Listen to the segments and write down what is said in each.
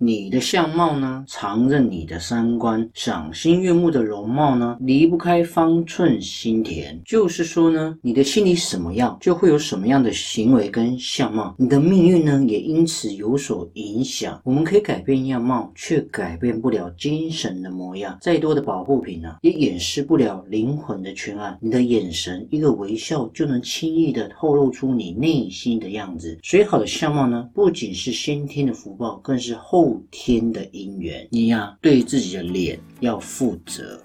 你的相貌呢，常任你的三观；赏心悦目的容貌呢，离不开方寸心田。就是说呢，你的心里什么样，就会有什么样的行为跟相貌。你的命运呢，也因此有所影响。我们可以改变样貌，却改变不了精神的模样。再多的保护品呢，也掩饰不了灵魂的缺暗。你的眼神，一个微笑，就能轻易的透露出你内心的样子。所以，好的相貌呢，不仅是先天的福报，更是后。后天的姻缘，你呀，对自己的脸要负责。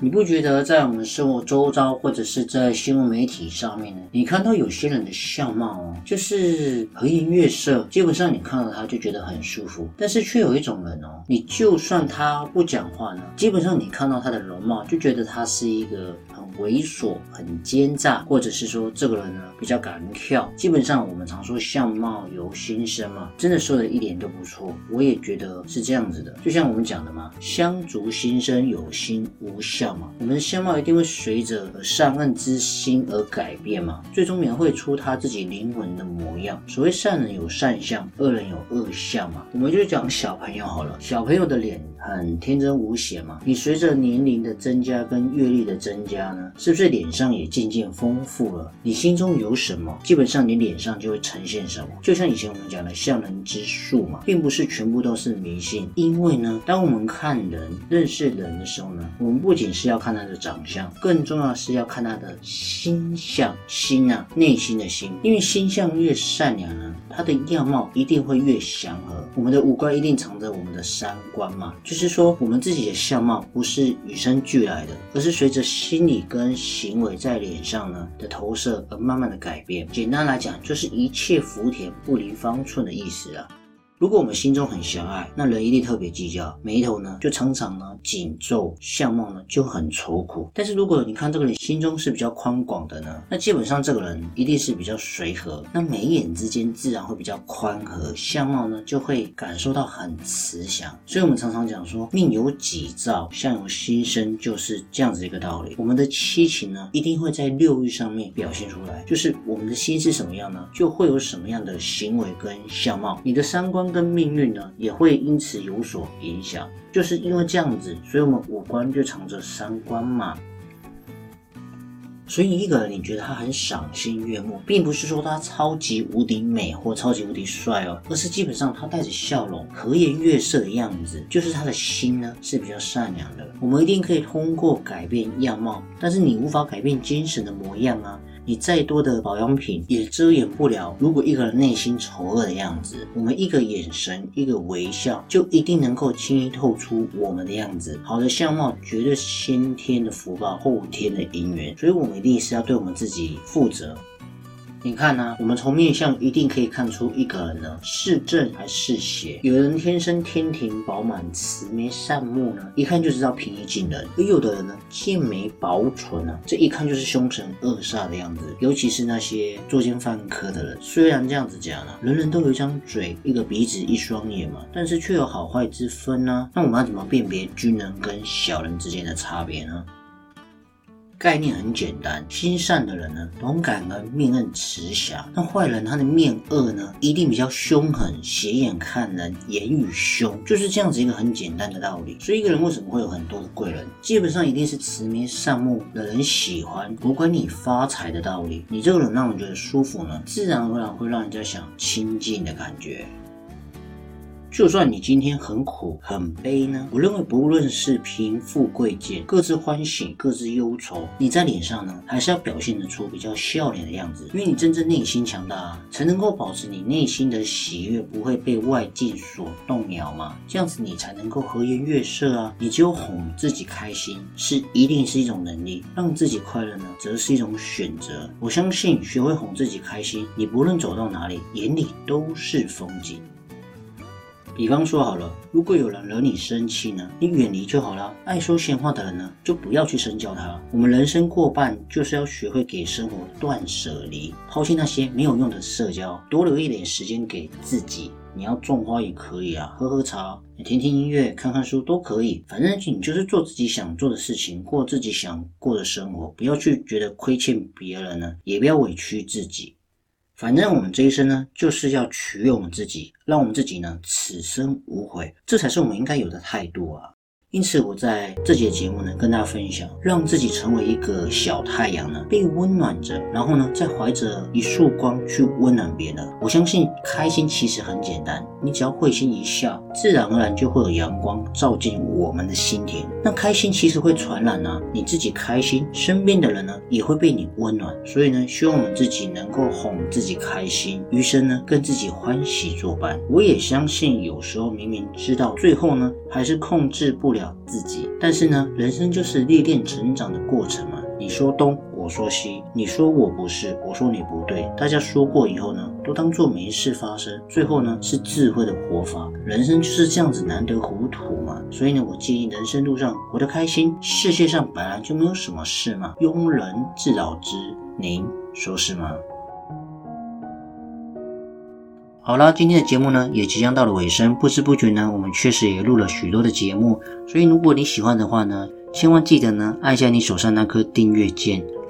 你不觉得在我们生活周遭，或者是在新闻媒体上面呢？你看到有些人的相貌哦，就是和颜悦色，基本上你看到他就觉得很舒服。但是却有一种人哦，你就算他不讲话呢，基本上你看到他的容貌，就觉得他是一个。猥琐、很奸诈，或者是说这个人呢比较敢跳。基本上我们常说相貌由心生嘛，真的说的一点都不错。我也觉得是这样子的，就像我们讲的嘛，相足心生，有心无相嘛。我们的相貌一定会随着善恶之心而改变嘛，最终描绘出他自己灵魂的模样。所谓善人有善相，恶人有恶相嘛。我们就讲小朋友好了，小朋友的脸很天真无邪嘛。你随着年龄的增加跟阅历的增加呢？是不是脸上也渐渐丰富了？你心中有什么，基本上你脸上就会呈现什么。就像以前我们讲的相人之术嘛，并不是全部都是迷信。因为呢，当我们看人、认识人的时候呢，我们不仅是要看他的长相，更重要是要看他的心相。心啊，内心的心。因为心相越善良呢，他的样貌一定会越祥和。我们的五官一定藏着我们的三观嘛，就是说我们自己的相貌不是与生俱来的，而是随着心理。跟行为在脸上呢的投射而慢慢的改变，简单来讲就是一切福田不离方寸的意思啊。如果我们心中很狭隘，那人一定特别计较，眉头呢就常常呢紧皱，相貌呢就很愁苦。但是如果你看这个人心中是比较宽广的呢，那基本上这个人一定是比较随和，那眉眼之间自然会比较宽和，相貌呢就会感受到很慈祥。所以我们常常讲说，命由己造，相由心生，就是这样子一个道理。我们的七情呢，一定会在六欲上面表现出来，就是我们的心是什么样呢，就会有什么样的行为跟相貌。你的三观。跟命运呢，也会因此有所影响。就是因为这样子，所以我们五官就藏着三观嘛。所以一个人，你觉得他很赏心悦目，并不是说他超级无敌美或超级无敌帅哦，而是基本上他带着笑容、和颜悦色的样子，就是他的心呢是比较善良的。我们一定可以通过改变样貌，但是你无法改变精神的模样啊。你再多的保养品也遮掩不了，如果一个人内心丑恶的样子，我们一个眼神、一个微笑，就一定能够轻易透出我们的样子。好的相貌绝对是先天的福报，后天的姻缘，所以我们一定是要对我们自己负责。你看呢？我们从面相一定可以看出一个人呢是正还是邪。有人天生天庭饱满、慈眉善目呢，一看就知道平易近人；而有的人呢剑眉薄唇啊，这一看就是凶神恶煞的样子。尤其是那些作奸犯科的人，虽然这样子讲呢，人人都有一张嘴、一个鼻子、一双眼嘛，但是却有好坏之分呢。那我们要怎么辨别军人跟小人之间的差别呢？概念很简单，心善的人呢，懂感恩，面恩慈祥；那坏人他的面恶呢，一定比较凶狠，斜眼看人，言语凶，就是这样子一个很简单的道理。所以一个人为什么会有很多的贵人，基本上一定是慈眉善目的人喜欢，不管你发财的道理，你这个人让人觉得舒服呢，自然而然会让人家想亲近的感觉。就算你今天很苦很悲呢，我认为不论是贫富贵贱，各自欢喜各自忧愁，你在脸上呢还是要表现得出比较笑脸的样子，因为你真正内心强大，才能够保持你内心的喜悦不会被外境所动摇嘛。这样子你才能够和颜悦色啊。你只有哄自己开心，是一定是一种能力，让自己快乐呢，则是一种选择。我相信学会哄自己开心，你不论走到哪里，眼里都是风景。比方说好了，如果有人惹你生气呢，你远离就好了。爱说闲话的人呢，就不要去深交他。我们人生过半就是要学会给生活断舍离，抛弃那些没有用的社交，多留一点时间给自己。你要种花也可以啊，喝喝茶，听听音乐，看看书都可以。反正你就是做自己想做的事情，过自己想过的生活，不要去觉得亏欠别人呢，也不要委屈自己。反正我们这一生呢，就是要取悦我们自己，让我们自己呢此生无悔，这才是我们应该有的态度啊。因此，我在这节节目呢，跟大家分享，让自己成为一个小太阳呢，被温暖着，然后呢，再怀着一束光去温暖别人。我相信，开心其实很简单，你只要会心一笑，自然而然就会有阳光照进我们的心田。那开心其实会传染啊，你自己开心，身边的人呢也会被你温暖。所以呢，希望我们自己能够哄自己开心，余生呢跟自己欢喜作伴。我也相信，有时候明明知道，最后呢还是控制不了。自己，但是呢，人生就是历练成长的过程嘛。你说东，我说西，你说我不是，我说你不对。大家说过以后呢，都当做没事发生。最后呢，是智慧的活法。人生就是这样子，难得糊涂嘛。所以呢，我建议人生路上活得开心。世界上本来就没有什么事嘛，庸人自扰之。您说是吗？好了，今天的节目呢也即将到了尾声，不知不觉呢，我们确实也录了许多的节目。所以如果你喜欢的话呢，千万记得呢按下你手上那颗订阅键，